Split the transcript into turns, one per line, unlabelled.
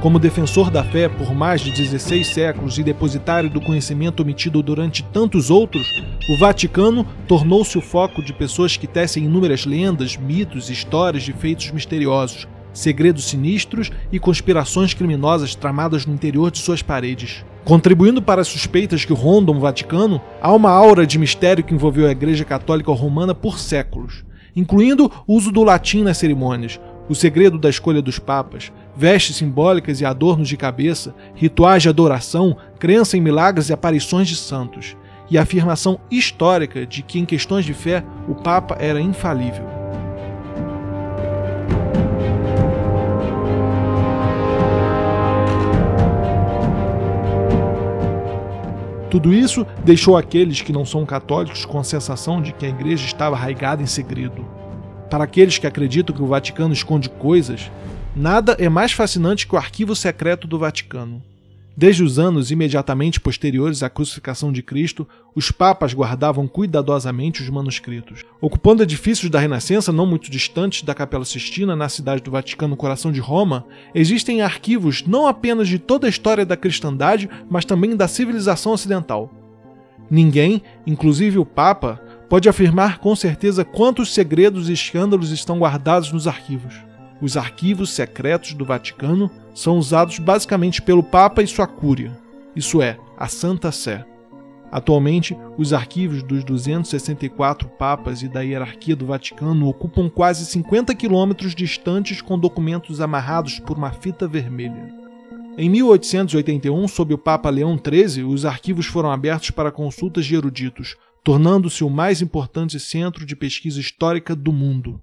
Como defensor da fé por mais de 16 séculos e depositário do conhecimento omitido durante tantos outros, o Vaticano tornou-se o foco de pessoas que tecem inúmeras lendas, mitos e histórias de feitos misteriosos, segredos sinistros e conspirações criminosas tramadas no interior de suas paredes. Contribuindo para as suspeitas que rondam o Vaticano, há uma aura de mistério que envolveu a Igreja Católica Romana por séculos, incluindo o uso do latim nas cerimônias, o segredo da escolha dos papas, vestes simbólicas e adornos de cabeça, rituais de adoração, crença em milagres e aparições de santos, e a afirmação histórica de que, em questões de fé, o Papa era infalível. Tudo isso deixou aqueles que não são católicos com a sensação de que a igreja estava arraigada em segredo. Para aqueles que acreditam que o Vaticano esconde coisas, nada é mais fascinante que o arquivo secreto do Vaticano. Desde os anos imediatamente posteriores à crucificação de Cristo, os papas guardavam cuidadosamente os manuscritos. Ocupando edifícios da Renascença não muito distantes da Capela Sistina, na cidade do Vaticano, coração de Roma, existem arquivos não apenas de toda a história da cristandade, mas também da civilização ocidental. Ninguém, inclusive o Papa, pode afirmar com certeza quantos segredos e escândalos estão guardados nos arquivos. Os arquivos secretos do Vaticano são usados basicamente pelo Papa e sua Cúria, isso é, a Santa Sé. Atualmente, os arquivos dos 264 papas e da hierarquia do Vaticano ocupam quase 50 quilômetros distantes com documentos amarrados por uma fita vermelha. Em 1881, sob o Papa Leão XIII, os arquivos foram abertos para consultas de eruditos, tornando-se o mais importante centro de pesquisa histórica do mundo.